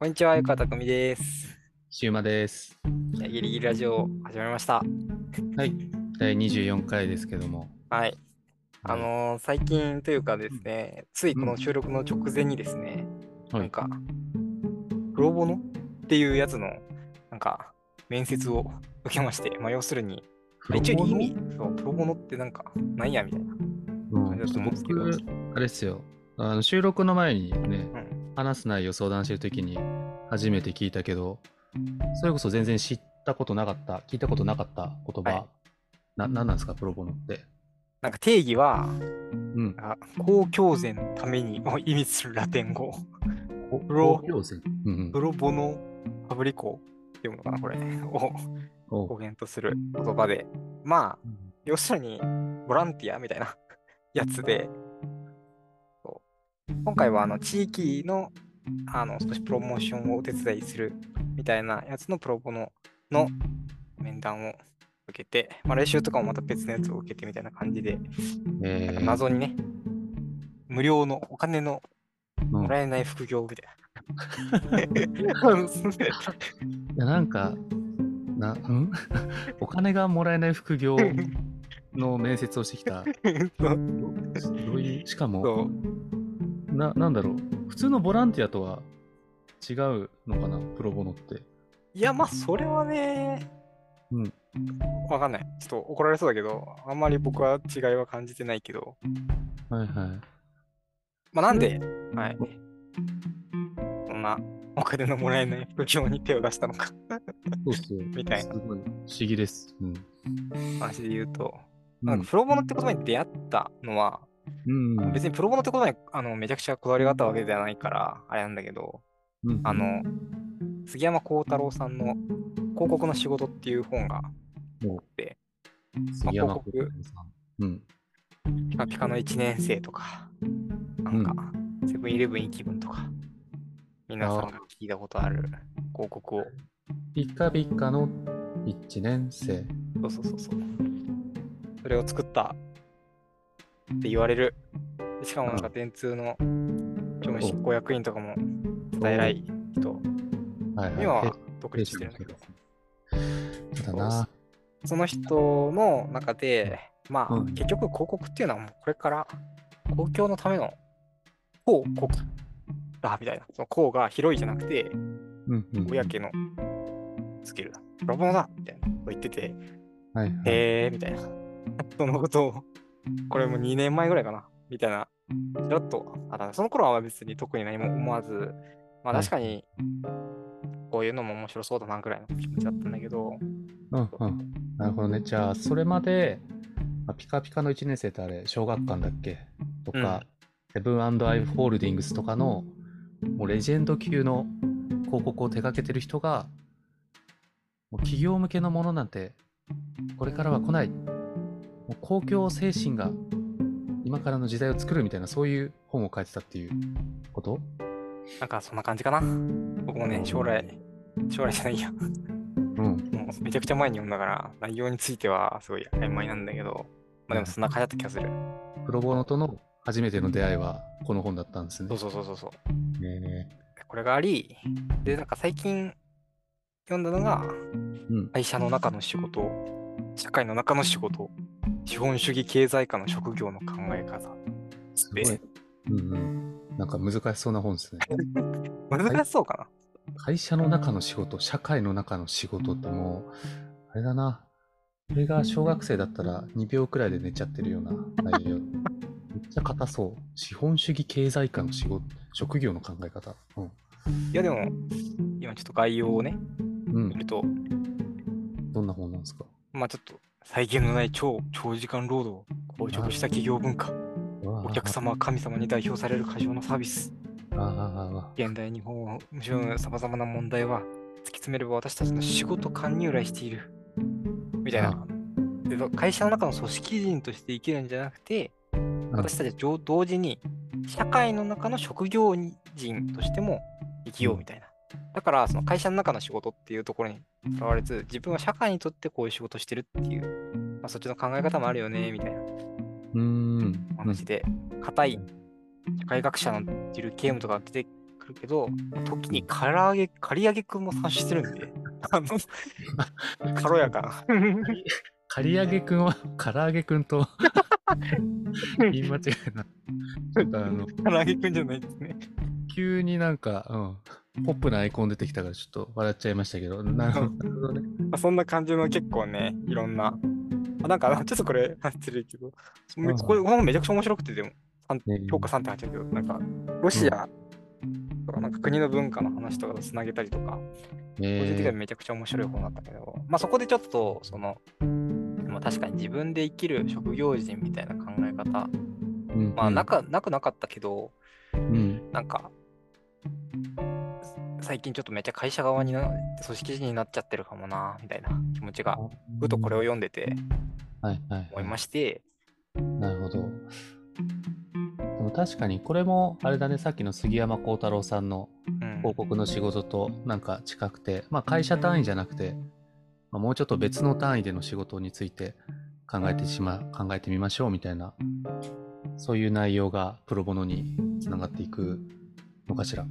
こんにちは、ゆかたくみです。シウマです。ギリギリラジオ始まりました。はい。第24回ですけども。はい。あのー最近というかですね、ついこの収録の直前にですね、はい。なんか、プロボノっていうやつの、なんか、面接を受けまして、まあ、要するに、まあ一応意味、そう、プロボノってなんか、なんやみたいなうん、感じだとちょっと思うんですけど、僕、あれですよ。あの収録の前にね、うん話す内容相談してるときに初めて聞いたけど、それこそ全然知ったことなかった、聞いたことなかった言葉、はい。な、なんなんですか、プロボノって？なんか定義は、うん。あ公共善のためにを意味するラテン語、プロ。プロボノファブリコっていうのかな、これ、を語源とする言葉で、まあ、要するに、ボランティアみたいなやつで、今回はあの地域のあの少しプロモーションをお手伝いするみたいなやつのプロボノの面談を受けて、まあ、来週とかもまた別のやつを受けてみたいな感じで、えー、謎にね、無料のお金のうん。もらえない副業みたいな。いやなんか、な、うん？お金がもらえない副業の面接をしてきた。そう。どういう、しかも、な、なんだろう。普通のボランティアとは違うのかな、プロボノって。いや、まあ、それはね、うん。わかんない。ちょっと怒られそうだけど、あんまり僕は違いは感じてないけど、はいはい。まあ、なんで、はい。そんなお金のもらえない副業に手を出したのか、そうっすよ。みたいなすごい不思議です。うん。話で言うと、うんなんかプロボノって言葉に出会ったのは、うん。別にプロボノって言葉にあのめちゃくちゃこだわりがあったわけではないから、あれなんだけど、うんあの、杉山幸太郎さんの広告の仕事っていう本があって、まあ幸太郎さん。うん。ピカピカの1年生とか、なんか、セブンイレブンイ気分とか、皆さんが聞いたことある広告を、ピカピカの一年生。そうそうそうそう。それを作ったって言われる。でしかもなんか電通の常務執行役員とかも伝え偉い人、はいは独立してるんだけど、そうだな。その人の中で、まあ、うん結局広告っていうのはもうこれから公共のための広告だみたいな。その公が広いじゃなくて、うんうん。公のスキルだ。プロボノだみたいなこと言ってて、はいはい。へーみたいな。そのことを、これも2年前ぐらいかな。みたいな、ちらっとあった。その頃は別に特に何も思わず、まあはい。確かに、こういうのも面白そうだなぐらいの気持ちだったんだけど、うんうん。なるほどね。じゃあ、それまで、まあピカピカの1年生ってあれ、小学館だっけ？とか、セブンアイ・ホールディングスとかの、もうレジェンド級の広告を手掛けてる人が、もう企業向けのものなんて、これからは来ない。もう公共精神が今からの時代を作るみたいな、そういう本を書いてたっていうこと？なんかそんな感じかな。僕もね、将来、将来じゃないや。うん。もうめちゃくちゃ前に読んだから、内容についてはすごい曖昧なんだけど、まあでもそんな感じだった気がする。プロボノとの初めての出会いはこの本だったんですね。そうそうそうそうそう。ねこれがあり、で、なんか最近読んだのが、うん。会社の中の仕事、社会の中の仕事、資本主義経済化の職業の考え方。すごい。うんうん。なんか難しそうな本ですね。難しそうか会社の中の仕事、社会の中の仕事ってもう、あれだな。これが小学生だったら2秒くらいで寝ちゃってるような内容。めっちゃ硬そう。資本主義経済化の仕事、職業の考え方。うん。な。いやでも、今ちょっと概要をね、うん見。ると、どんな本なんですか？まあちょっと、再現のない超長時間労働、硬直した企業文化、お客様は神様に代表される過剰なサービス、現代日本をむしろさまざまな問題は突き詰めれば私たちの仕事観に由来している。みたいな。で会社の中の組織人として生きるんじゃなくて、私たちは同同時に社会の中の職業人としても生きようみたいな。だから、その会社の中の仕事っていうところにとらわれず、自分は社会にとってこういう仕事をしてるっていう、まあ、そっちの考え方もあるよね、みたいな話で、硬い社会学者のいるゲームとか出てくるけど、時に唐揚げ、刈り上げくんも参加してるんで、あの、軽やかな。刈り上げくんは、唐揚げくんと 言い間違えな。ちょっとあの、唐揚げくんじゃないですね。急になんか、うん、ポップなアイコン出てきたからちょっと笑っちゃいましたけど、なるほどね。まあ、そんな感じの結構ね、いろんな。あなんか、ちょっとこれ、話してるけど、これ、この本めちゃくちゃ面白くて、でも、評価3.8だけど、なんか、ロシアとか、なんか国の文化の話とかとつなげたりとか、個人的にはえめちゃくちゃ面白い本だったけど、まあそこでちょっと、その、まあ、確かに自分で生きる職業人みたいな考え方、ーうん。まあなかなくなかったけど、うん、なんか、最近ちょっとめっちゃ会社側にな、組織人になっちゃってるかもな、みたいな気持ちが、ふとこれを読んでてはいはい、思いまして、なるほど。でも確かにこれもあれだね、さっきの杉山幸太郎さんのうん。広告の仕事となんか近くて、まあ会社単位じゃなくて、まあ、もうちょっと別の単位での仕事について考えてしま、考えてみましょうみたいな、そういう内容がプロボノにつながっていくのかしら。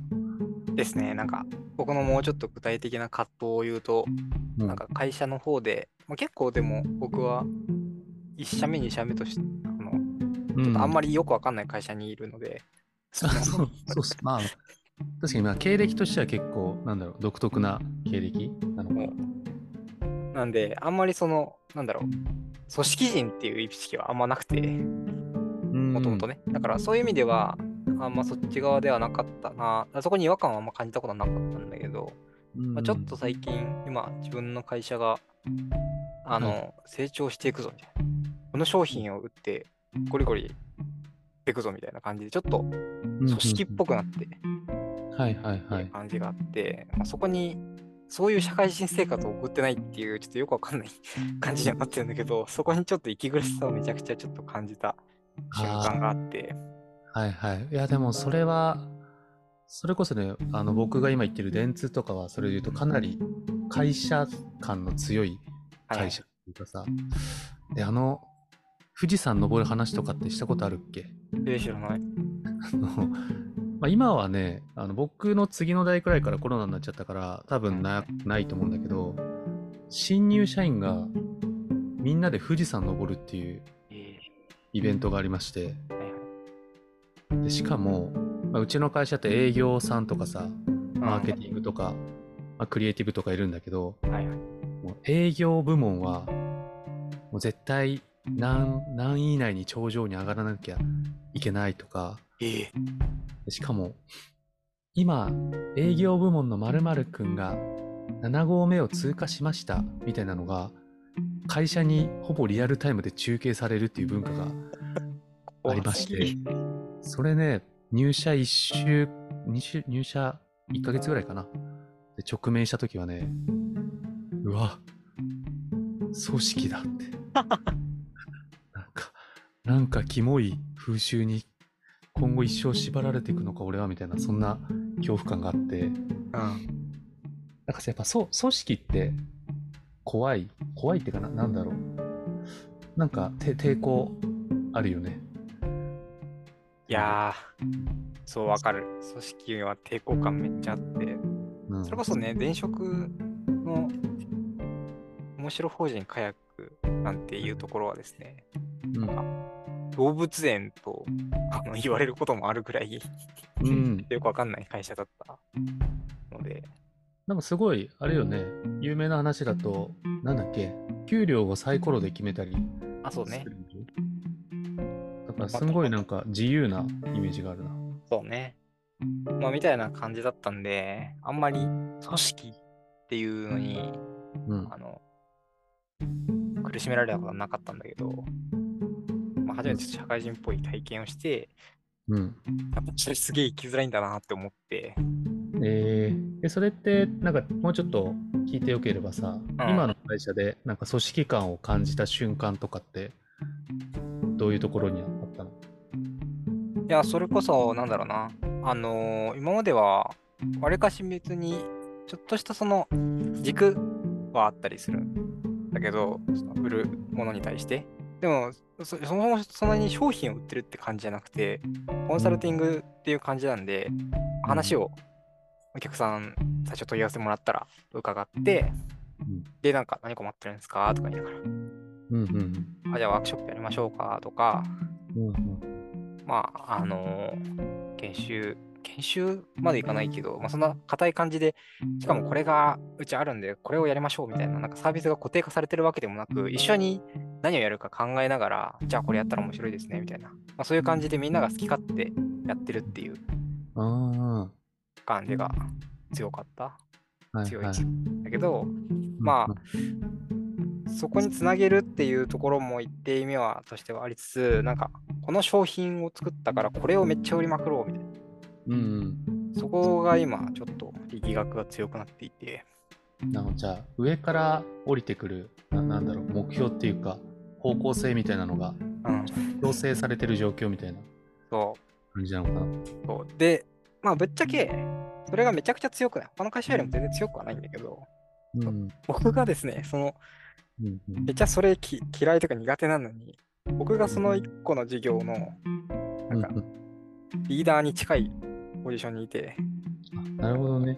ですね、なんか、僕のもうちょっと具体的な葛藤を言うと、うんなんか会社の方で、まあ、結構でも僕は1社目、2社目として、あのちょっとあんまり、りよくわかんない会社にいるので、そうそう。まあ、確かにまあ経歴としては結構、なんだろう、独特な経歴なのかな。なんで、あんまりその、なんだろう、組織人っていう意識はあんまなくて、ももともとね。だからそういう意味では、あんまそっち側ではなかったな。そこに違和感はあんま感じたことはなかったんだけど、まあ、ちょっと最近、今、自分の会社が、あの、は成長していくぞみたいな。この商品を売って、ゴリゴリしていくぞみたいな感じで、ちょっと組織っぽくなって、はいはいはい。感じがあって、まあ、そこに、そういう社会人生活を送ってないっていう、ちょっとよくわかんない 感じにはなってるんだけど、そこにちょっと息苦しさをめちゃくちゃちょっと感じた瞬間があって、はいはい。いや、でもそれは、それこそね、あの僕が今言ってる電通とかは、それで言うとかなり会社感の強い会社っていうかさ、で、あの、富士山登る話とかってしたことあるっけ？えー知らない。あのまあ、今はね、あの僕の次の代くらいからコロナになっちゃったから、多分なないと思うんだけど、新入社員がみんなで富士山登るっていうえイベントがありまして、でしかも、まあ、うちの会社って営業さんとかさ、マーケティングとか、まあ、クリエイティブとかいるんだけど、はいはい。もう営業部門は、もう絶対何何位以内に頂上に上がらなきゃいけないとか、えーしかも、今、営業部門の〇〇くんが7合目を通過しましたみたいなのが、会社にほぼリアルタイムで中継されるっていう文化がありまして、それね、入社1週、2週、入社1ヶ月ぐらいかな。で直面した時はね、うわ、組織だって。なんか、なんかキモい風習に今後一生縛られていくのか俺はみたいな、そんな恐怖感があって、うん。なんかさやっぱそう、組織って怖い、怖いっていうかな、なんだろう。なんかて抵抗あるよね。いやー、そうわかる。組織は抵抗感めっちゃあって、うん、それこそね、前職の面白法人カヤックなんていうところはですね、うん、なんか動物園とあの言われることもあるぐらいうん。よくわかんない会社だったので、なんかすごい、あれよね、有名な話だと、なんだっけ、給料をサイコロで決めたりあ、そうねす。るだからすごいなんか自由なイメージがあるな。そうね。まあ、みたいな感じだったんで、あんまり組織っていうのに、うん。あの、苦しめられたことはなかったんだけど、まあ、初めて社会人っぽい体験をして、うん。やっぱそれすげえ生きづらいんだなって思って、えー、でそれって、なんかもうちょっと聞いてよければさ、今の会社でなんか組織感を感じた瞬間とかって、どういうところにあったの。いや、それこそ、なんだろうな、あのー今までは、わりかし別に、ちょっとしたその、軸はあったりする。んだけど、その売るものに対して。でも、そそもそんなに商品を売ってるって感じじゃなくて、コンサルティングっていう感じなんで、話をお客さん最初問い合わせもらったら伺って、うん。で、なんか何困ってるんですか？とか言いながら、うんうん。あ、じゃあワークショップやりましょうか？とか、うんうんまあ、あのー研修、研修までいかないけど、まあ、そんな硬い感じで、しかもこれがうちあるんで、これをやりましょうみたいな、なんかサービスが固定化されてるわけでもなく、一緒に何をやるか考えながら、じゃあこれやったら面白いですねみたいな、まあ、そういう感じでみんなが好き勝手やってるっていう。あ感じが強かった。あ、はいはい。強いです。だけど、まあ、そこにつなげるっていうところも一定意味はとしてはありつつ、なんか、この商品を作ったからこれをめっちゃ売りまくろうみたいな。うんうんそこが今ちょっと力学が強くなっていて、なのじゃあ上から降りてくるななんだろう目標っていうか方向性みたいなのがうん、強制されてる状況みたいなそ感じなのかな？うそう。で、まあぶっちゃけ、それがめちゃくちゃ強くない。他の会社よりも全然強くはないんだけど、うんうん僕がですね、その、うんうんめっちゃそれき嫌いとか苦手なのに、僕がその一個の事業のなんかうんリーダーに近いポジションにいて、うんなるほどね。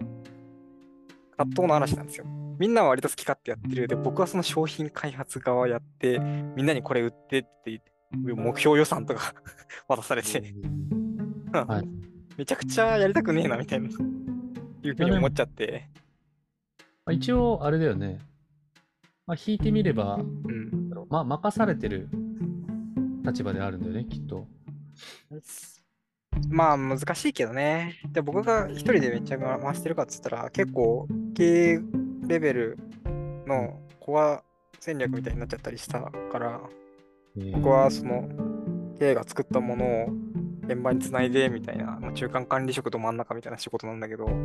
葛藤の嵐なんですよ。みんなは割と好き勝手やってる。で、僕はその商品開発側やって、みんなにこれ売ってって目標予算とか 渡されて、はいめちゃくちゃやりたくねえなみたいな、いうふうに思っちゃって、まあ、一応あれだよね。まあ、引いてみれば、うん。まあ、任されてる立場であるんだよね、きっと。まあ難しいけどね。で僕が一人でめっちゃ回してるかっつったら結構経営レベルのコア戦略みたいになっちゃったりしたからえー僕はその経営が作ったものを現場につないでみたいな、まあ、中間管理職と真ん中みたいな仕事なんだけど。うんうん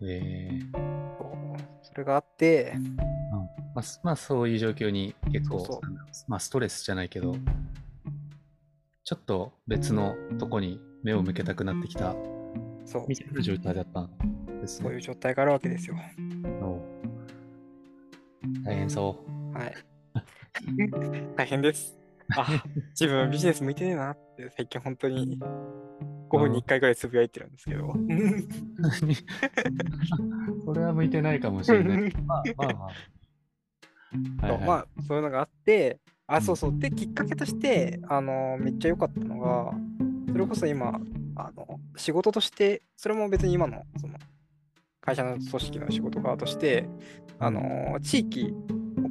うん。えー。そう。それがあって。まあ、すまあ、そういう状況に結構、そうそう。まあ、ストレスじゃないけど、ちょっと別のとこに目を向けたくなってきた。そう。みたいな状態だったんですね。そういう状態があるわけですよ。大変そはい。大変です。あ、自分ビジネス向いてねえなって最近本当に5分に1回ぐらいつぶやいてるんですけど。う。それは向いてないかもしれない。まあまあまあ。はいまあ そういうのがあって、あ、そうそう。で、きっかけとして、あの、めっちゃ良かったのが、それこそ今、あの、仕事として、それも別に今の、その、会社の組織の仕事側として、あの、地域、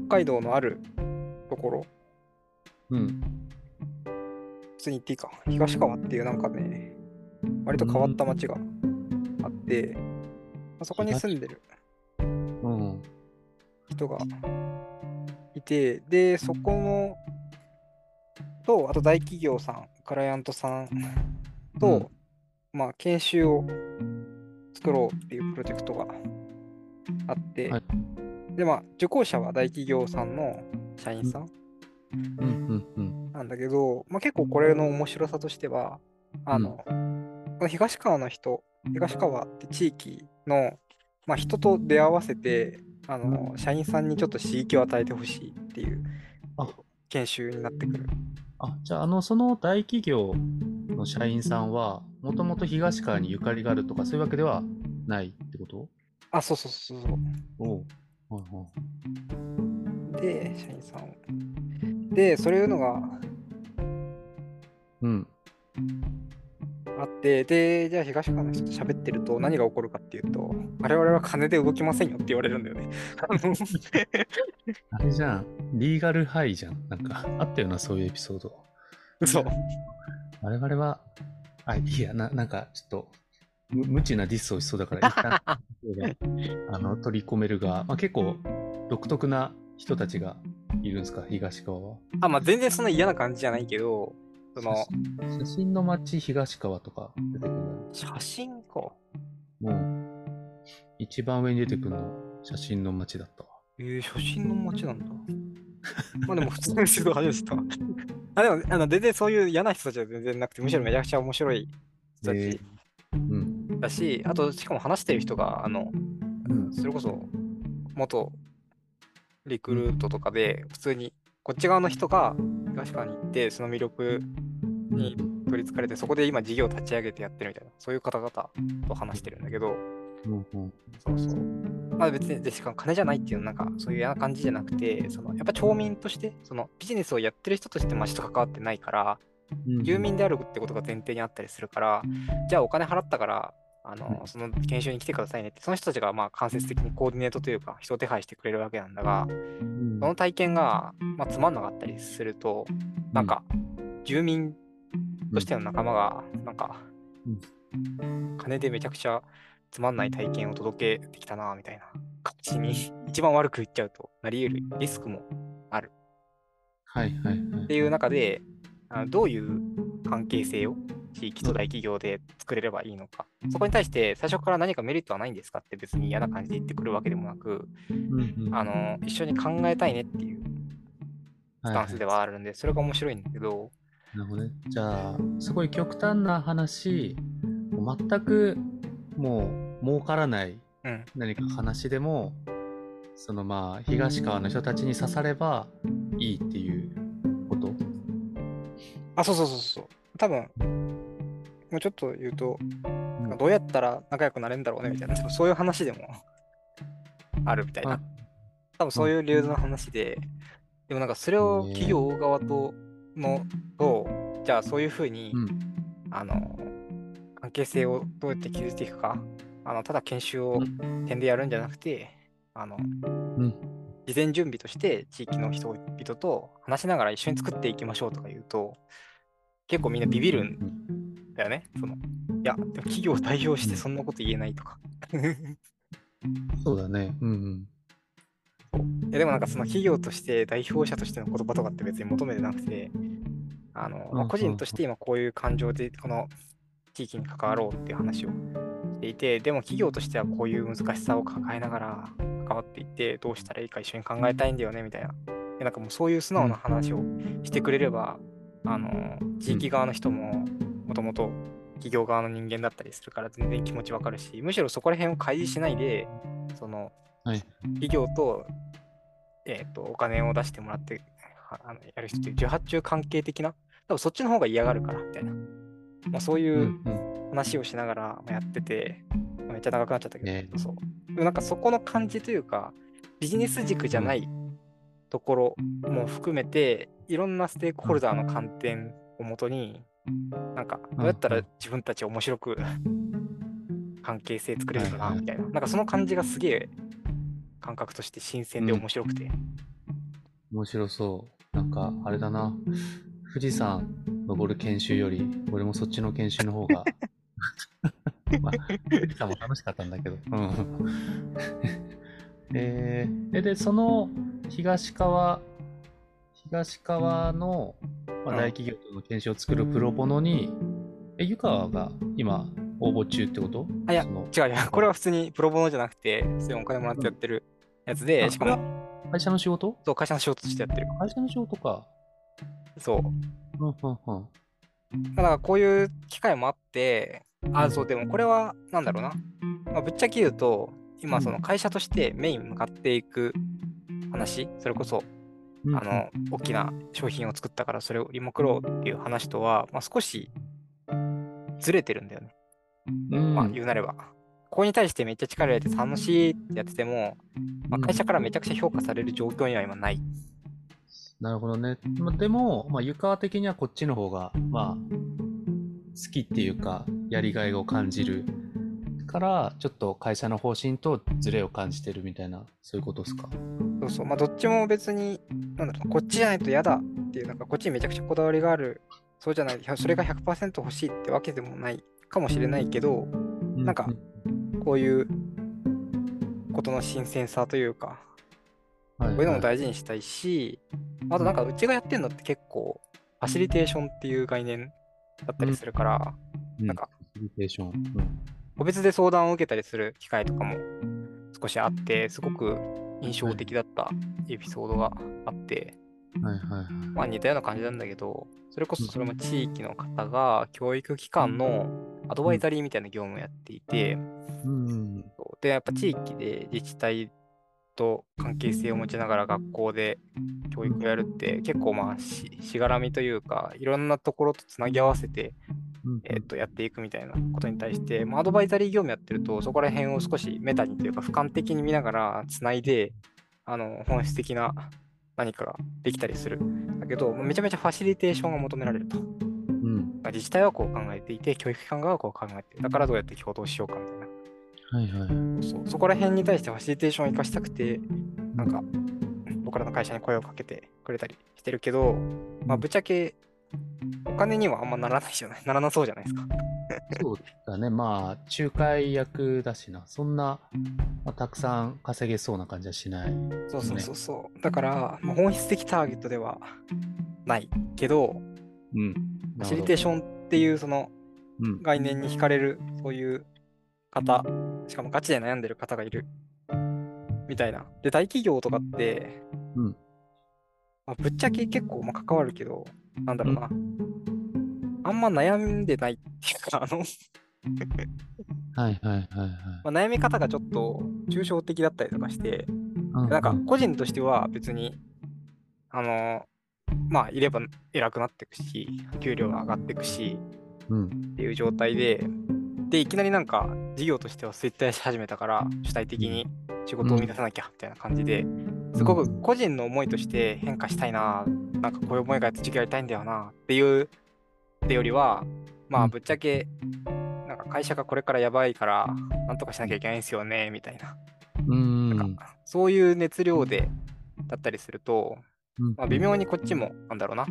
北海道のあるところ、うん。普通に言っていいか、東川っていうなんかね、割と変わった町があって、まあそこに住んでるうん。人がいて、で、そこの、と、あと大企業さん、クライアントさんと、まあ、研修を作ろうっていうプロジェクトがあって、はいで、まあ、受講者は大企業さんの社員さんうんうんうん。なんだけど、まあ、結構これの面白さとしては、あの、この東川の人、東川って地域の、まあ、人と出会わせて、あの、社員さんにちょっと刺激を与えてほしいっていうあ研修になってくる。あ、じゃあ、あの、その大企業の社員さんは、もともと東川にゆかりがあるとか、そういうわけではないってこと？あ、そうそうそうそう。おう。はいはいで、社員さんを。で、そういうのがうん。あって、で、じゃあ東川の人と喋ってると何が起こるかっていうと、我々は金で動きませんよって言われるんだよね。あれじゃん。リーガルハイじゃん。なんか、あったよな、そういうエピソード。嘘。我々は、あ、いや、ななんか、ちょっと、む無知なディスをしそうだから、一旦 あの取り込めるが、まあ、結構、独特な人たちがいるんですか、東川は？あ、まあ全然そんな嫌な感じじゃないけど、その、写真の街東川とか出てくるの写真か。もう、一番上に出てくるの、写真の街だったわ。えー、写真の街なんだ。まあでも普通の人が初めてたわ。あ、でも、あの、全然そういう嫌な人たちは全然なくて、むしろめちゃくちゃ面白い人たえちーうん。だし、あと、しかも話してる人が、あの、うんそれこそ、元リクルートとかで、普通に、こっち側の人が、東川に行って、その魅力に取りつかれて、そこで今事業を立ち上げてやってるみたいな、そういう方々と話してるんだけど、うんうんそうそう。まあ別に、でしかも金じゃないっていうなんかそういう嫌な感じじゃなくて、そのやっぱ町民として、そのビジネスをやってる人として町と関わってないから、うん住民であるってことが前提にあったりするから、じゃあお金払ったから、あのうん。その研修に来てくださいねって、その人たちがまあ間接的にコーディネートというか、人を手配してくれるわけなんだが、うん。その体験が、まあ、つまんなかったりすると、なんか、住民としての仲間が、なんか、金でめちゃくちゃつまんない体験を届けてきたな、みたいな感じに、一番悪く言っちゃうとなり得るリスクもはいはいはい。っていう中で、あのどういう関係性を地域と大企業で作れればいいのか、そこに対して最初から何かメリットはないんですかって別に嫌な感じで言ってくるわけでもなく、うんうんあの一緒に考えたいねっていうスタンスではあるんで、それが面白いんだけど、なるほどね。じゃあ、すごい極端な話、もう全くもう儲からないうん、何か話でも、そのまあ、東川の人たちに刺さればいいっていうこと？あ、そうそうそうそう。多分、もうちょっと言うと、ん。どうやったら仲良くなれるんだろうねみたいな、そういう話でもあるみたいあな。多分そういう理由の話で、でもなんかそれを企業側とのと、じゃあそういうふうに、うん。あの、関係性をどうやって築いていくか、あのただ研修をう点でやるんじゃなくて、あの、うん。事前準備として地域の人々と話しながら一緒に作っていきましょうとか言うと、結構みんなビビるんだよね。そのいや、でも企業を代表してそんなこと言えないとか。そうだね。うんいやでもなんかその企業として代表者としての言葉とかって別に求めてなくて、あの、まあうん個人として今こういう感情でこの地域に関わろうっていう話をしていて、でも企業としてはこういう難しさを抱えながら関わっていって、どうしたらいいか一緒に考えたいんだよねみたいな。でなんかもうそういう素直な話をしてくれれば、あの、地域側の人ももともと企業側の人間だったりするから全然気持ちわかるし、むしろそこら辺を開示しないで、その、はい企業と,、えー、とお金を出してもらってはあのやる人っていう受発注関係的な、多分そっちの方が嫌がるからみたいな、まあ、そううん。いう話をしながらまあやってて、めっちゃ長くなっちゃったけど、ねそう。でもなんかそこの感じというか、ビジネス軸じゃないところも含めて、いろんなステークホルダーの観点をもとに、なんかどうやったら自分たち面白く関係性作れるかなみたいな、なんかその感じがすげえ感覚として新鮮で面白くて、面白そう。なんか、あれだな。富士山登る研修より、俺もそっちの研修の方が。まあ、富士山も楽しかったんだけど。うん。えー、えで、その東川、東川の、まあ、うん大企業との研修を作るプロボノに、え、湯川が今応募中ってこと？あいや違う違う、これは普通にプロボノじゃなくて、普通にお金もらってやってるやつで、あしかもこ会社の仕事？そう会社の仕事としてやってる。会社の仕事か。そう。うんうんうん。だからこういう機会もあって、あ、そう、でもこれは、なんだろうな。まあ、ぶっちゃけ言うと、今、その会社としてメイン向かっていく話、それこそ、うんあの、大きな商品を作ったからそれを売りまくろうっていう話とは、まあ、少しずれてるんだよね。うん、まあ、言うなれば。ここに対してめっちゃ力入れて楽しいってやってても、まあ、会社からめちゃくちゃ評価される状況には今ない。なるほどね。まあ、でも、まあ、湯川的にはこっちの方が、まあ、好きっていうか、やりがいを感じるから、ちょっと会社の方針とズレを感じてるみたいな、そういうことですか？そうそう。まあ、どっちも別に、なんだろう、こっちじゃないと嫌だっていう、なんかこっちにめちゃくちゃこだわりがある、そうじゃない、それが100%欲しいってわけでもないかもしれないけど、なんかこういうことの新鮮さというか、ここういうのも大事にしたいし、あとなんかうちがやってるのって結構、ファシリテーションっていう概念だったりするから、なんか、ファシリテーション。うん個別で相談を受けたりする機会とかも少しあって、すごく印象的だったエピソードがあって、はいはいはい。まあ似たような感じなんだけど、それこそそれも地域の方が教育機関のアドバイザリーみたいな業務をやっていて、うん。で、やっぱ地域で自治体と関係性を持ちながら学校で教育をやるって結構まあししがらみというかいろんなところとつなぎ合わせて、うんえー、とやっていくみたいなことに対して、まあ、アドバイザリー業務やってるとそこら辺を少しメタにというか俯瞰的に見ながらつないであの本質的な何かができたりする。だけどめちゃめちゃファシリテーションが求められると。うん。まあ自治体はこう考えていて教育機関側はこう考えて。だからどうやって共同しようかみたいな。はいはい。そうそこら辺に対してファシリテーションを生かしたくて、なんか、僕らの会社に声をかけてくれたりしてるけど、まあ、ぶっちゃけ、お金にはあんまならないじゃない、ならなそうじゃないですか。そうだね。まあ、仲介役だしな。そんな、まあ、たくさん稼げそうな感じはしない。そうそうそうそう。だから、まあ、本質的ターゲットではないけど、うん。ファシリテーションっていうそのうん。概念に惹かれる、そういう方、しかもガチで悩んでる方がいる。みたいな。で、大企業とかって、うんまあ、ぶっちゃけ結構まあ関わるけど、なんだろうな。あんま悩んでないっていうか、あの、はいはいはいはい。まあ、悩み方がちょっと抽象的だったりとかして、うなんか個人としては別に、あの、まあ、いれば偉くなっていくし、給料が上がっていくし、うん。っていう状態で、で、いきなりなんか事業としては衰退し始めたから、主体的に仕事を生み出さなきゃみたいな感じで、すごく個人の思いとして変化したいな、なんかこういう思いがあって授業やりたいんだよなっていうってよりは、まうん。あぶっちゃけ、なんか会社がこれからやばいから、なんとかしなきゃいけないんですよね、みたいな。うん。なんかそういう熱量でだったりすると、うんまあ、微妙にこっちも、なんだろうな、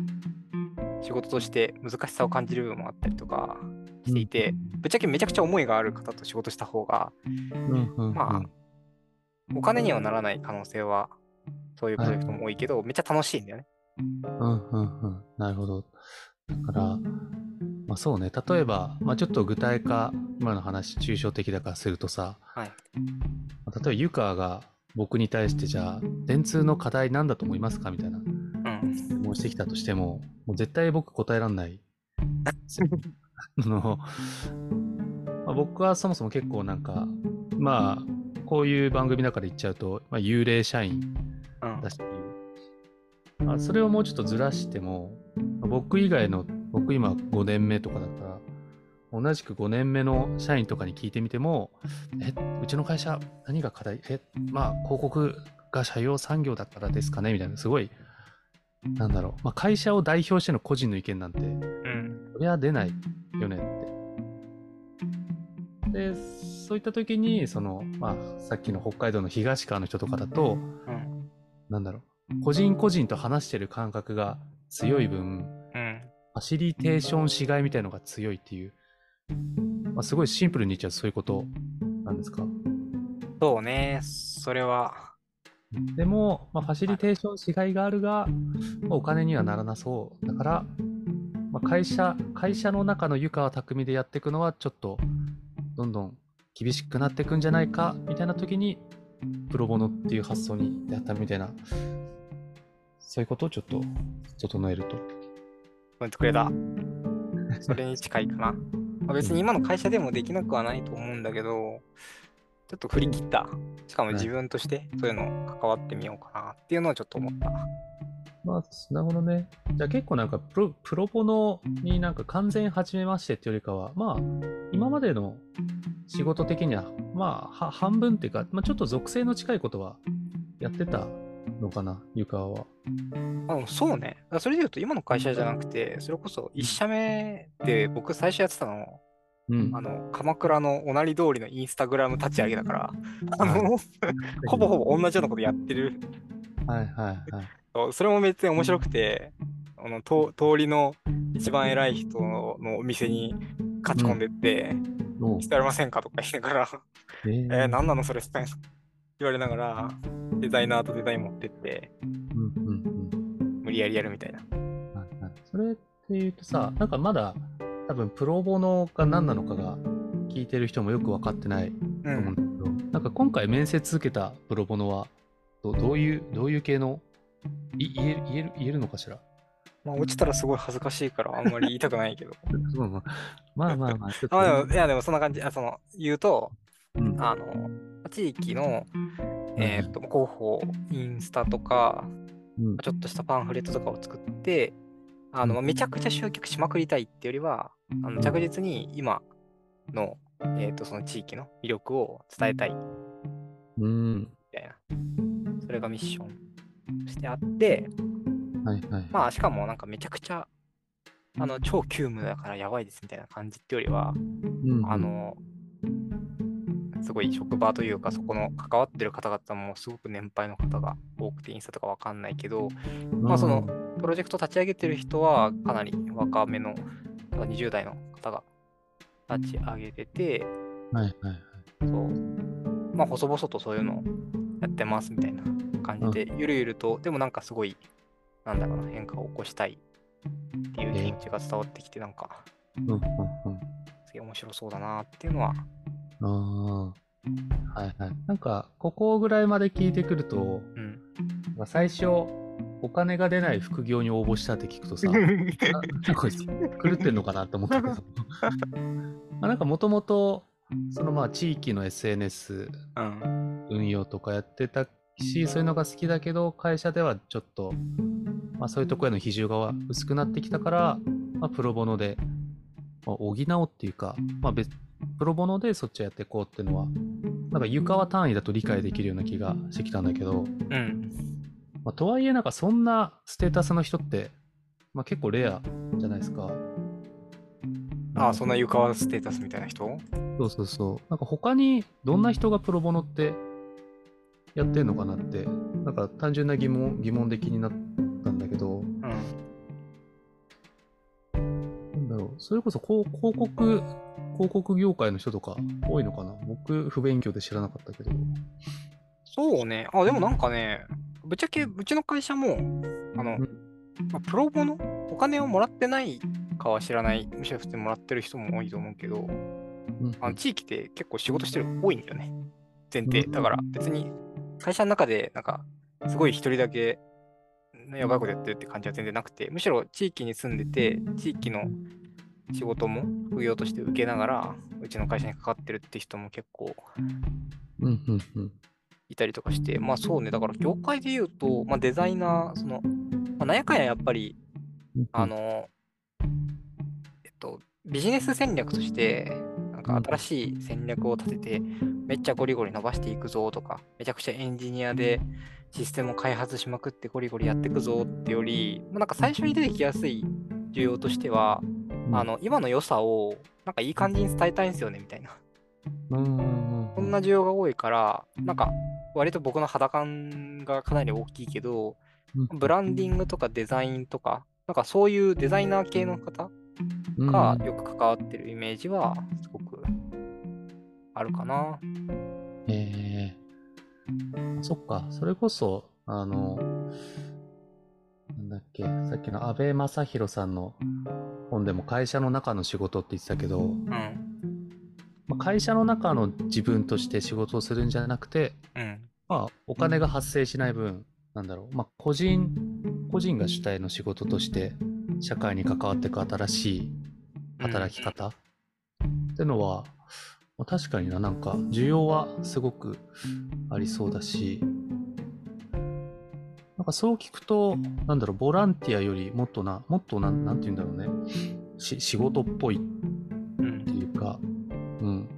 仕事として難しさを感じる部分もあったりとかしていて、ぶっちゃけめちゃくちゃ思いがある方と仕事した方が、まあ、お金にはならない可能性は、そういうプロジェクトも多いけど、めっちゃ楽しいんだよね。うんうんうん。なるほど。だから、まあそうね。例えば、まあちょっと具体化、今の話、抽象的だからするとさ、はい。まあ例えば湯川が僕に対してじゃあ、電通の課題なんだと思いますかみたいなうん。質問してきたとしても、もう絶対僕答えらんない。あの、まあ、僕はそもそも結構なんか、まあ、こういう番組の中で言っちゃうと、まあ、幽霊社員うんだし、まあ、それをもうちょっとずらしても、まあ僕以外の、僕今5年目とかだから、同じく5年目の社員とかに聞いてみても、え、うちの会社何が課題？え、まあ広告が社用産業だからですかね？みたいな、すごい、なんだろう、まあ会社を代表しての個人の意見なんて、うん。そりゃ出ないよねって。で、そういった時に、その、まあさっきの北海道の東川の人とかだと、うん。なんだろう、個人個人と話してる感覚が強い分、うん。ファシリテーションしがいみたいのが強いっていう、まあ、すごいシンプルに言っちゃうとそういうことなんですか？そうね。それは、でも、まあ、ファシリテーションしがいがあるが、まあお金にはならなそう。だから、まあ、会社、会社の中の湯川匠でやっていくのはちょっと、どんどん厳しくなっていくんじゃないか、みたいな時に、プロボノっていう発想にやったみたいな、そういうことをちょっと整えると。コメントくれた。それに近いかな。まあ、別に今の会社でもできなくはないと思うんだけど、ちょっと振り切った。しかも自分としてそういうの関わってみようかなっていうのはちょっと思った。まあ、なるほどね。じゃあ結構なんかプロ、プロボノになんか完全初めましてっていうよりかは、まあ、今までの仕事的には、まあ、は半分っていうか、まあちょっと属性の近いことはやってたのかな、湯川は。あそうね。それで言うと今の会社じゃなくて、それこそ1社目で僕最初やってたの、うん。あの、鎌倉のおなり通りのインスタグラム立ち上げだから、あはいの、ほぼほぼ同じようなことやってる。はいはいはい。それも別に面白くて、あのと通りの一番偉い人のお店に勝ち込んでって、おうしてありませんか？とか言いながら、えー。えー、何なのそれ？みたいな言われながら、デザイナーとデザイン持ってって、うんうんうん。無理やりやるみたいな。それっていうとさ、なんかまだ多分プロボノが何なのかが聞いてる人もよく分かってないうと思うんん。だけど、なんか今回面接受けたプロボノはどどういうどういう系のい言える言える言えるのかしら？まあ、落ちたらすごい恥ずかしいから、あんまり言いたくないけど。まあまあまあまあまあちょっと あでもいや、でもそんな感じ。あその言うと、うんあの、地域の、えっ、と、広報、インスタとか、うんちょっとしたパンフレットとかを作って、あの、うんめちゃくちゃ集客しまくりたいってよりは、あの着実に今の、えっ、と、その地域の魅力を伝えたいみうん。たいな。それがミッションとしてあって、はいはい。まあ、しかもなんかめちゃくちゃ、あの、超急務だからやばいですみたいな感じってよりは、うんあ、の、すごい職場というか、そこの関わってる方々もすごく年配の方が多くて、インスタとかわかんないけど、まあその、プロジェクト立ち上げてる人はかなり若めの20代の方が立ち上げてて、うん、はいはいはい。そう、まあ細々とそういうのをやってますみたいな感じで、ゆるゆると、でもなんかすごい、なんだろうな、変化を起こしたいっていう気持ちが伝わってきて、なんか、うんうんうん。すげえ面白そうだなっていうのは、ああ。はいはい。なんか、ここぐらいまで聞いてくると、うん。まあ最初、お金が出ない副業に応募したって聞くとさ、狂ってんのかなって思ったけど。まあなんかもともと、そのまあ地域の SNS うん。運用とかやってたし、そういうのが好きだけど、会社ではちょっと、まあそういうとこへの比重が薄くなってきたから、まあプロボノで、まあ、補おうっていうか、まあ別、プロボノでそっちやっていこうっていうのは、なんか床は単位だと理解できるような気がしてきたんだけど、うん。まあ、とはいえなんかそんなステータスの人って、まあ、結構レアじゃないですか。ああ、そんな床はステータスみたいな人？そうそうそう。なんか他にどんな人がプロボノってやってんのかなって、なんか単純な疑問疑問で気になったんだけど、うん。なんだろう、それこそ広広告、広告業界の人とか多いのかな僕、不勉強で知らなかったけど。そうね。あ、でもなんかね、ぶっちゃけうちの会社も、あの、うんまあ、プロボノ？お金をもらってないかは知らない。むしろ普通にもらってる人も多いと思うけど、うんあの地域って結構仕事してる多いんだよね。前提。うんだから別に会社の中でなんかすごい一人だけねやばいことやってるって感じは全然なくて、むしろ地域に住んでて、地域の仕事も副業として受けながら、うちの会社にかかってるって人も結構。いたりとかして、まあそうね、だから業界で言うと、まあデザイナー、その、まあ、なんやかんややっぱり、あの、えっと、ビジネス戦略として、なんか新しい戦略を立てて、めっちゃゴリゴリ伸ばしていくぞとか、めちゃくちゃエンジニアでシステムを開発しまくってゴリゴリやっていくぞってより、まあなんか最初に出てきやすい需要としては、うん。あの、今の良さを、なんかいい感じに伝えたいんですよね、みたいな。うんうんな需要が多いから、なんか、割と僕の肌感がかなり大きいけど、うん。ブランディングとかデザインとか、なんかそういうデザイナー系の方うん。がよく関わってるイメージはすごくあるかな。えー、そっか、それこそ、あの、なんだっけ、さっきの安倍正弘さんの本でも会社の中の仕事って言ってたけど、うん。まあ、会社の中の自分として仕事をするんじゃなくて、うん。まあ、お金が発生しない分、なんだろう、まあ、個人、個人が主体の仕事として、社会に関わっていく新しい働き方、ってのは、まあ確かにな、なんか、需要はすごくありそうだし、なんかそう聞くと、なんだろう、ボランティアよりもっとな、もっとなん、なんて言うんだろうね、仕事っぽいって。いうか、うん。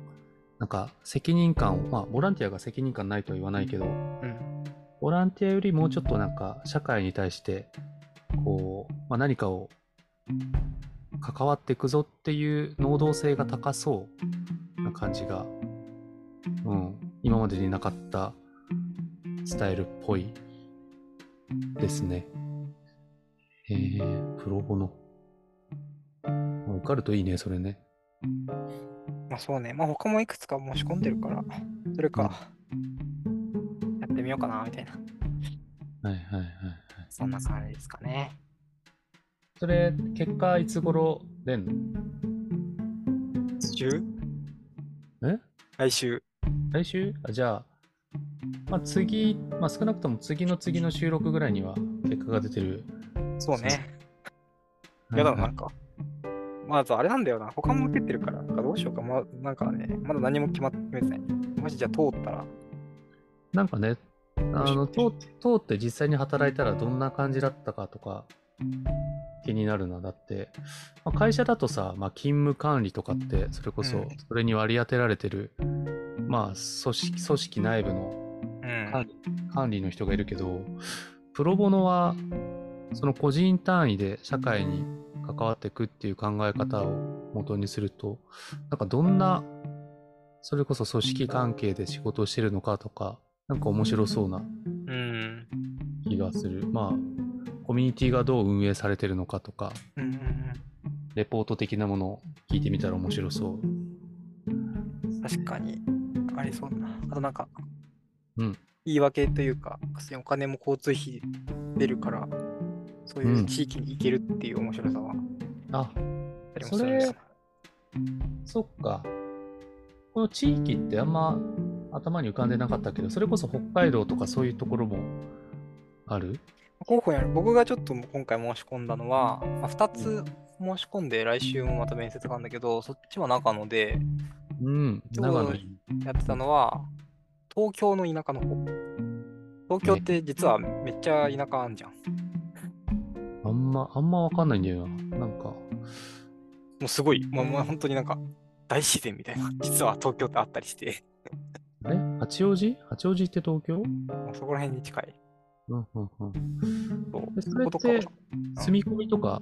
なんか、責任感を、まあ、ボランティアが責任感ないとは言わないけど、うん。ボランティアよりもうちょっとなんか、社会に対して、こう、まあ、何かを関わっていくぞっていう能動性が高そうな感じが、うん、今までになかったスタイルっぽいですね。へえ、プロボノ。受かるといいね、それね。まあそうね。まあ他もいくつか申し込んでるから、それか、やってみようかな、みたいな。はいはいはいはい。そんな感じですかね。それ、結果いつ頃出んの？週？え？来週。来週？あじゃあ、まあ、次、まあ、少なくとも次の次の収録ぐらいには結果が出てる。そうね。やだな、なんか。まずあれなんだよな。他も受けてるから、なんかどうしようか。ま、なんかね、まだ何も決まってない。もしじゃあ通ったら、なんかね、あの通通って実際に働いたらどんな感じだったかとか気になるな。だって、まあ、会社だとさ、まあ、勤務管理とかって、それこそうんそれに割り当てられてる、まあ組織、組織内部のうん。管理管理の人がいるけど、プロボノはその個人単位で社会に関わっていくっていう考え方を元にすると、なんかどんな、それこそ組織関係で仕事をしてるのかとか、なんか面白そうなうん。気がする。まあ、コミュニティがどう運営されてるのかとか、レポート的なものを聞いてみたら面白そう。うん。確かに、ありそうだな。あとなんか、うん言い訳というか、お金も交通費出るから、そういう地域に行けるっていう面白さはあ、ありますそっか。この地域ってあんま頭に浮かんでなかったけど、それこそ北海道とかそういうところもある？候補にある僕がちょっと今回申し込んだのは、まあ、2つ申し込んで来週もまた面接があるんだけど、そっちは長野でうん、長野に。やってたのは、東京の田舎の方。東京って実はめっちゃ田舎あんじゃん。あんま、あんまわかんないんだよな。なんか、もうすごい、もうもう本当になんか大自然みたいな、実は東京ってあったりして、あれ？八王子？八王子って東京？そこら辺に近い。うんうんうん。そうでそれっことかて住み込みとか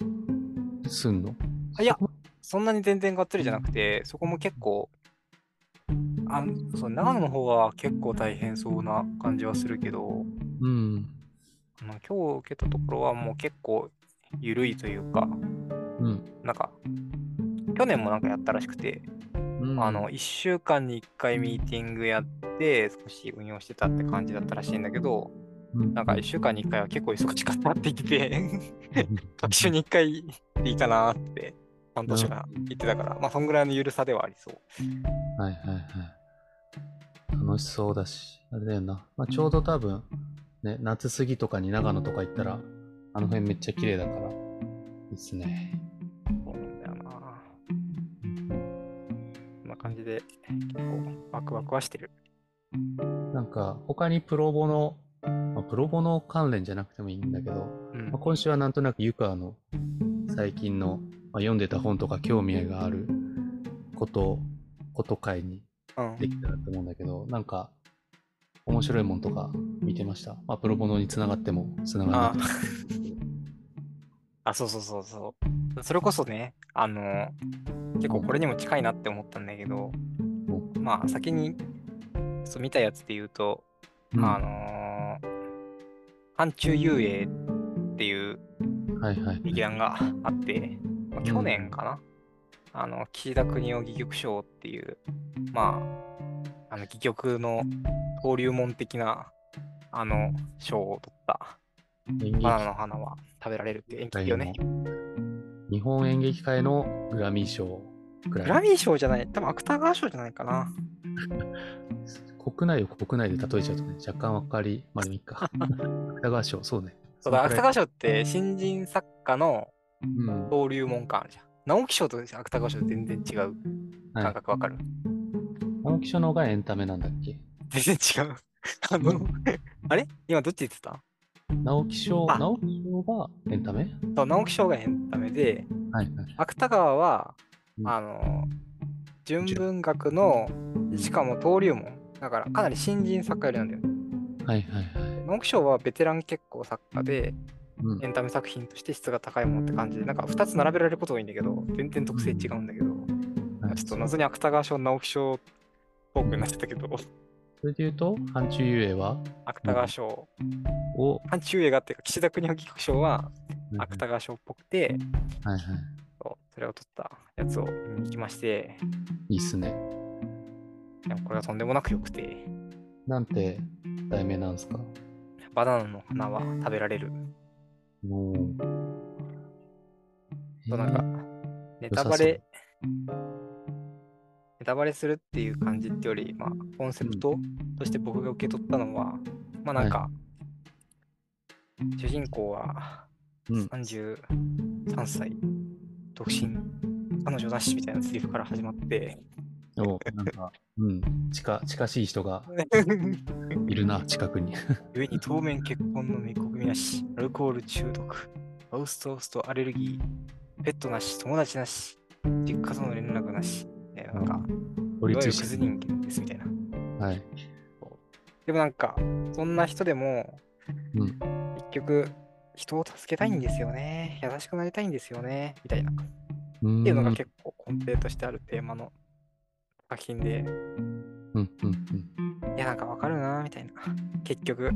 すんの？あいやそんなに全然がっつりじゃなくて、そこも結構、あそう長野の方は結構大変そうな感じはするけど、うん。あの今日受けたところはもう結構緩いというか、うん。なんか、去年もなんかやったらしくて、うん、あの、1週間に1回ミーティングやって、少し運用してたって感じだったらしいんだけど、うん、なんか1週間に1回は結構忙しかったって言ってて、学習に1回でいいかなって、担当者が言ってたから、まあ、そんぐらいの緩さではありそう。はいはいはい。楽しそうだし、あれだよな。まあ、ちょうど多分、ね、夏過ぎとかに長野とか行ったら、あの辺めっちゃ綺麗だから、いいっすね。そうなんだよな。こんな感じで、結構ワクワクはしてる。なんか、他にプロボの、まあ、プロボの関連じゃなくてもいいんだけど、うんまあ、今週はなんとなく湯川の最近の、まあ、読んでた本とか興味があること、こと会にうんできたらと思うんだけど、なんか、面白いもんとか見てました？まあ、プロボノにつながっても、つながらなくても。あ、そうそうそうそう。それこそね、あの、結構これにも近いなって思ったんだけど、まあ先にそう見たやつで言うと、うんあのー、範中遊泳っていう。劇団があって、まあ去年かな、あの、岸田国夫戯曲賞っていう、まあ、あの戯曲の登竜門的な、あの、賞を取ったバナナの花は食べられるっていう演劇をね。日本演劇界のグラミー賞。グラミー賞じゃない、多分芥川賞じゃないかな。国内を国内で例えちゃうとね、若干わかり、まあいいか？芥川賞、そうね。そうだ、芥川川賞って新人作家のうん。登竜門感あるじゃん。直木賞と芥川賞全然違うはい。感覚わかる、直木賞の方がエンタメなんだっけ？全然違う。あの、あれ？今どっち言ってた？直木賞、あ直木賞がエンタメ？そう直木賞がエンタメで、はいはい。芥川は、うんあの、純文学の、しかも登竜門。だからかなり新人作家よりなんだよね。はいはいはい。直木賞はベテラン結構作家で、うん。エンタメ作品として質が高いものって感じで、なんか2つ並べられることが多いんだけど、全然特性違うんだけど、はい。ちょっと謎に芥川賞、直木賞トークになっちゃったけど、それで言うと、範中遊泳は？芥川賞、を、範疇映画っていうか、岸田国夫戯曲賞は芥川賞っぽくて、はいはい。そうそれを取ったやつを見に行きまして、いいっすね。でもこれがとんでもなく良くて、なんて題名なんですか？バナナの花は食べられる。もう。となんか、ネタバレ、ネタバレするっていう感じってより、まあ、コンセプトとして僕が受け取ったのは、まあなんか、主人公はうん。33歳、独身、彼女なしみたいなセリフから始まって、でも、なんか、うん、近近しい人が いるな、近くに。故に当面結婚の見込みなし、アルコール中毒、ハウストーストアレルギー、ペットなし、友達なし、実家との連絡なし、えなんか、孤立してズ人間ですみたいな。はい。でもなんか、そんな人でも、うん結局、人を助けたいんですよね。優しくなりたいんですよね。みたいな。っていうのが結構根底としてあるテーマの作品で、うんうんうん。いや、なんかわかるな、みたいな。結局、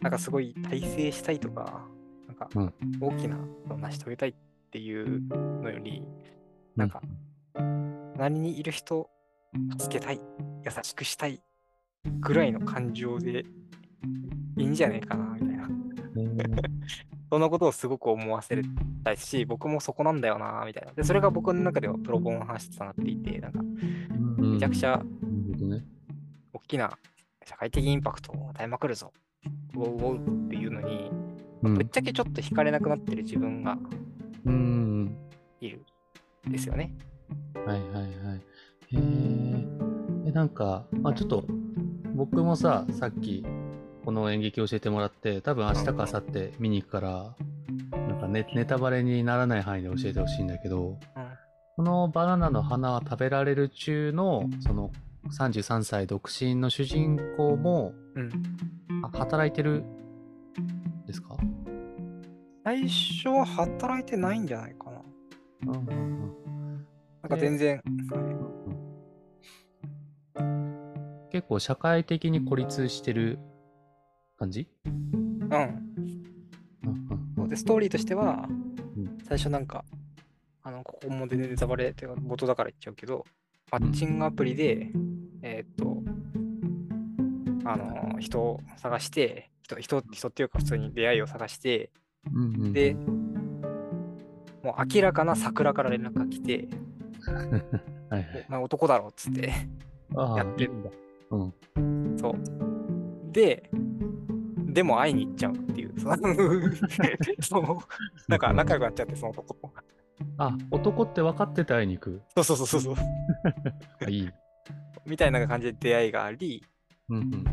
なんかすごい大成したいとか、なんかうん。大きなことを成し遂げたいっていうのより、なんか、隣にいる人を助けたい、優しくしたいぐらいの感情でいいんじゃねえかな、みたいな。うんそんなことをすごく思わせたいし、僕もそこなんだよな、みたいな。で、それが僕の中ではプロボの話とつながっていて、なんか、めちゃくちゃ。大きな社会的インパクトを与えまくるぞ。ウォウウォウっていうのに、うんぶっちゃけちょっと惹かれなくなってる自分がうんいるんですよね。はいはいはい。へえ。え、なんか、まあちょっと、僕もさ、さっき、この演劇教えてもらって、多分明日か明後日見に行くから、なんかネネタバレにならない範囲で教えてほしいんだけど、うん。このバナナの花は食べられる中の、その33歳独身の主人公も、うん。あ働いてるんですか？最初は働いてないんじゃないかな。うんうんうんなんか全然、結構社会的に孤立してる感じ？うん。で、ストーリーとしてはうん、最初なんか、あの、ここも全然ネタバレっていうか、冒頭だから言っちゃうけど、マッチングアプリで、えーっと、あの、人を探して、人、人、人っていうか普通に出会いを探して、うんうんで、もう明らかな桜から連絡が来て、はいはい。お前男だろっつって、やってんだ。うん。そう。で、でも会いに行っちゃうっていう、そのなんか仲良くなっちゃって、その男と。あ、男って分かってて会いに行く？そうそうそうそういい。みたいな感じで出会いがあり、うんうん。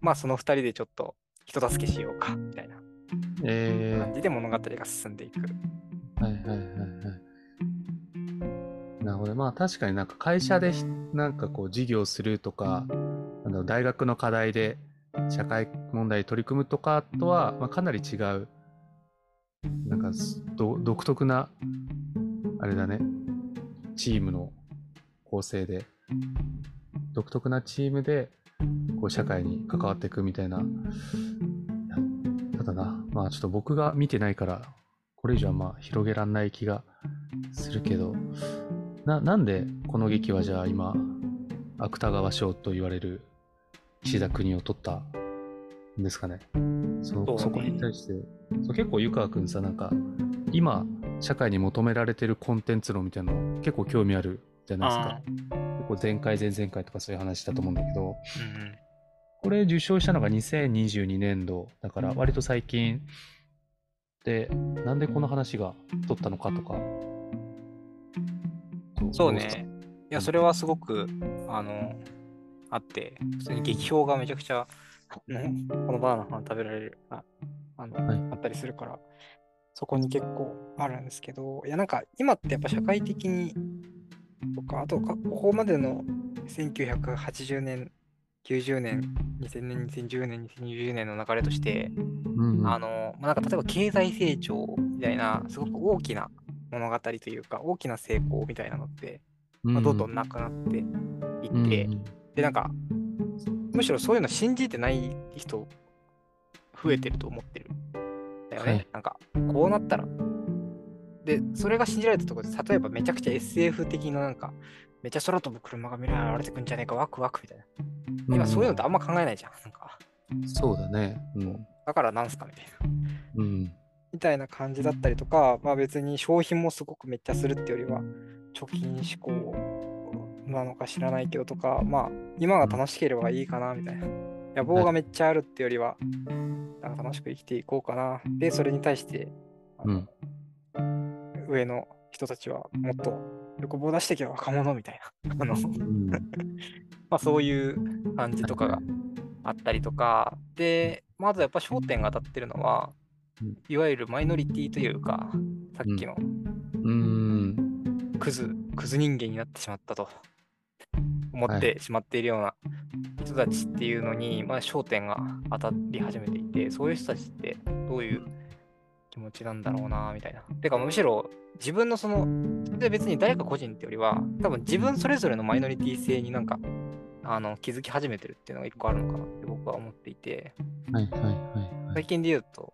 まあその二人でちょっと人助けしようか、みたいなえ感じで物語が進んでいく。ー、はいはいはいはい。なるほど。まあ確かになんか会社でひなんかこう授業するとか、なんだろう大学の課題で社会問題に取り組むとかとは、まあ、かなり違う、なんかど独特な、あれだね、チームの構成で、独特なチームでこう社会に関わっていくみたいな。ただな、まあちょっと僕が見てないから、これ以上はまあ広げらんない気がするけど、な、なんでこの劇はじゃあ今、芥川賞と言われる岸田国を取ったんですかね。そそこに対して、そう結構湯川くんさ、なんか、今、社会に求められてるコンテンツ論みたいなの結構興味あるじゃないですか。結構前回、前々回とかそういう話だと思うんだけど、うんうん。これ受賞したのが2022年度だから割と最近でなんでこの話が取ったのかとかどそうね。いや、それはすごく、あの、あって、普通に劇評がめちゃくちゃ、あのこのバナナの花食べられる、ああの、はい。あったりするから、そこに結構あるんですけど、いや、なんか今ってやっぱ社会的に、とか、あとか、ここまでの1980年、90年、2000年、2010年、2020年の流れとして、うんうん。あの、まあ、なんか例えば経済成長みたいな、すごく大きな物語というか、大きな成功みたいなのって、まあ、どんどんなくなっていって、うん。で、なんか、むしろそういうの信じてない人、増えてると思ってる。だよね。はいなんか、こうなったら。で、それが信じられたところで、例えばめちゃくちゃ SF 的ななんか、めっちゃ空飛ぶ車が未来現れてくんじゃねえか、ワクワクみたいな。うん今そういうのってあんま考えないじゃん。なんか、そうだねうんだからなんすかみたいな。うんみたいな感じだったりとか、まあ別に消費もすごくめっちゃするってよりは、貯金志向なのか知らないけどとか、まあ今が楽しければいいかなみたいな。野望がめっちゃあるってよりは、なんか楽しく生きていこうかな。で、それに対して、あの上の人たちはもっと横棒出してけよ、若者みたいな。あの、うん。まあそういう感じとかがあったりとか、で、まずやっぱ焦点が当たってるのはうん、いわゆるマイノリティというか、さっきのうん。クズ、クズ人間になってしまったと思ってしまっているような人たちっていうのに、まあ、焦点が当たり始めていて、そういう人たちってどういう気持ちなんだろうな、みたいな。てか、むしろ自分のその、で別に誰か個人ってよりは、多分自分それぞれのマイノリティ性になんか、あの気づき始めてるっていうのが一個あるのかなって僕は思っていて、はいはいはいはい。最近で言うと、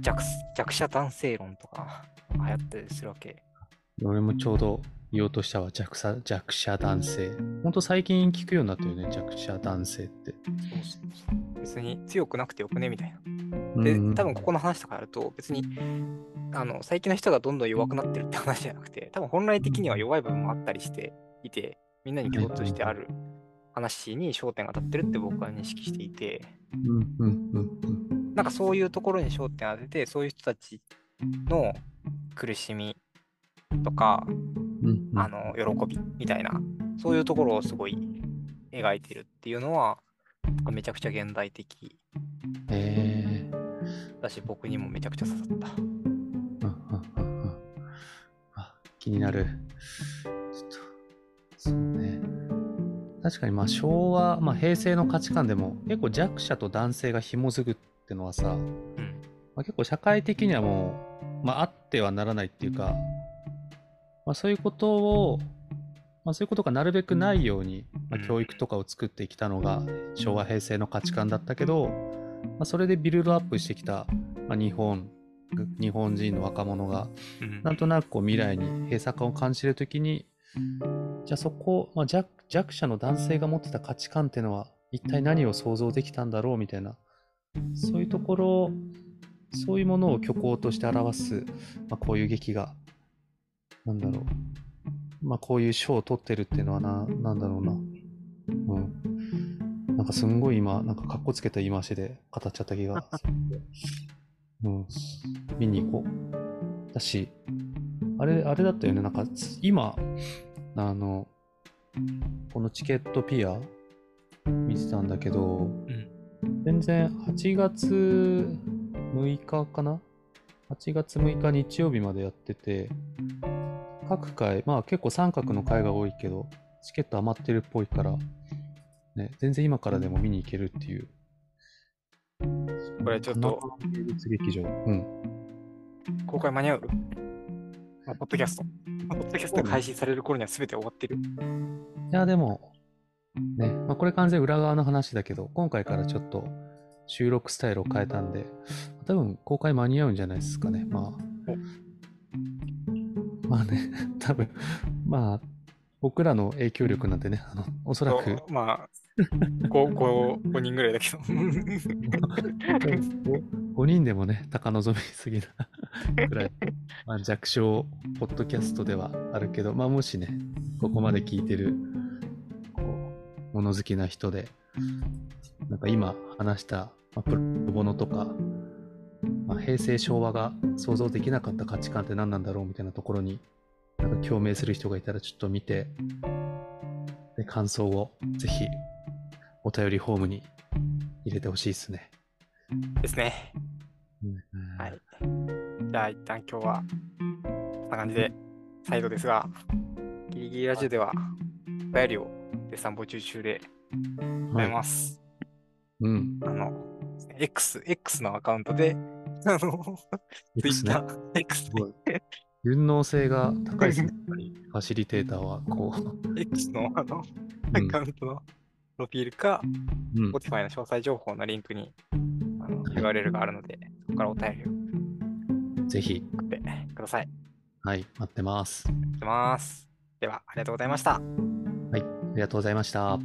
弱弱者男性論とか流行ったりするわけ。俺もちょうど言おうとしたわ弱者弱者男性。ほんと最近聞くようになったよね、弱者男性って。別に強くなくてよくねみたいな。で、うん多分ここの話とかあると、別にあの最近の人がどんどん弱くなってるって話じゃなくて、多分本来的には弱い部分もあったりしていて、みんなに共通してある話に焦点が当たってるって僕は認識していて、うんうんうんうん。なんかそういうところに焦点を当てて、そういう人たちの苦しみとか、あの喜びみたいな、そういうところをすごい描いてるっていうのは、めちゃくちゃ現代的えーだし、僕にもめちゃくちゃ刺さった。うんうんうんうんあ気になる。ちょっと、そうね。確かにまあ昭和、まあ、平成の価値観でも結構弱者と男性が紐づくってのはさ、うん。まあ、結構社会的にはもう、まあ、あってはならないっていうか、まあ、そういうことを、まあ、そういうことがなるべくないように、まあ、うん。教育とかを作ってきたのが昭和平成の価値観だったけど、まあ、それでビルドアップしてきた、まあ、日本日本人の若者がうん。なんとなくこう未来に閉鎖感を感じるときにじゃあそこ、まあ、弱弱者の男性が持ってた価値観っていうのは一体何を想像できたんだろうみたいなそういうところそういうものを虚構として表す、まあ、こういう劇がなんだろう。まあこういう賞を取ってるっていうのはななんだろうな。うん。なんかすんごい今なんかかっこつけた言い回しで語っちゃった気がする。うん。見に行こう。だしあれ、あれだったよね。なんか、つ今、あの、このチケットピア見てたんだけど、うん。全然8月6日かな ?8 月6日日曜日までやってて、各回、まあ結構三角の回が多いけど、チケット余ってるっぽいから、ね、全然今からでも見に行けるっていう。これちょっと名物劇場。うん。公開間に合う？あポッドキャスト。ポッドキャストが配信される頃には全て終わってる。いや、でも、ね、まあ、これ完全裏側の話だけど、今回からちょっと収録スタイルを変えたんで、多分公開間に合うんじゃないですかね。まあ。まあね、多分、まあ、僕らの影響力なんてね、あの、おそらく、まあ、5, 5, 5人ぐらいだけど。5人でもね、高望みすぎな くらい、まあ、弱小ポッドキャストではあるけど、まあ、もしね、ここまで聞いてる、こう、物好きな人で、なんか今話した、まあ、プロボノとか、まあ、平成昭和が想像できなかった価値観って何なんだろうみたいなところに、なんか共鳴する人がいたらちょっと見て、で、感想をぜひお便りフォームに入れてほしいですね。ですね。うんはい。じゃあ、一旦今日は、こんな感じで、再度ですが、ギリギリラジオでは、お便りを絶賛募集中でございます。うん。あの、X、X のアカウントで、あの、X ね X すごい。順応性が高いですね。ファシリテーターは、こ X のあの、う。アカウントのプロフィールか、うん。うん Spotify の詳細情報のリンクにあの URL があるので、そこからお便りをぜひ、送ってください。はい、待ってます。待ってます。では、ありがとうございました。ありがとうございました。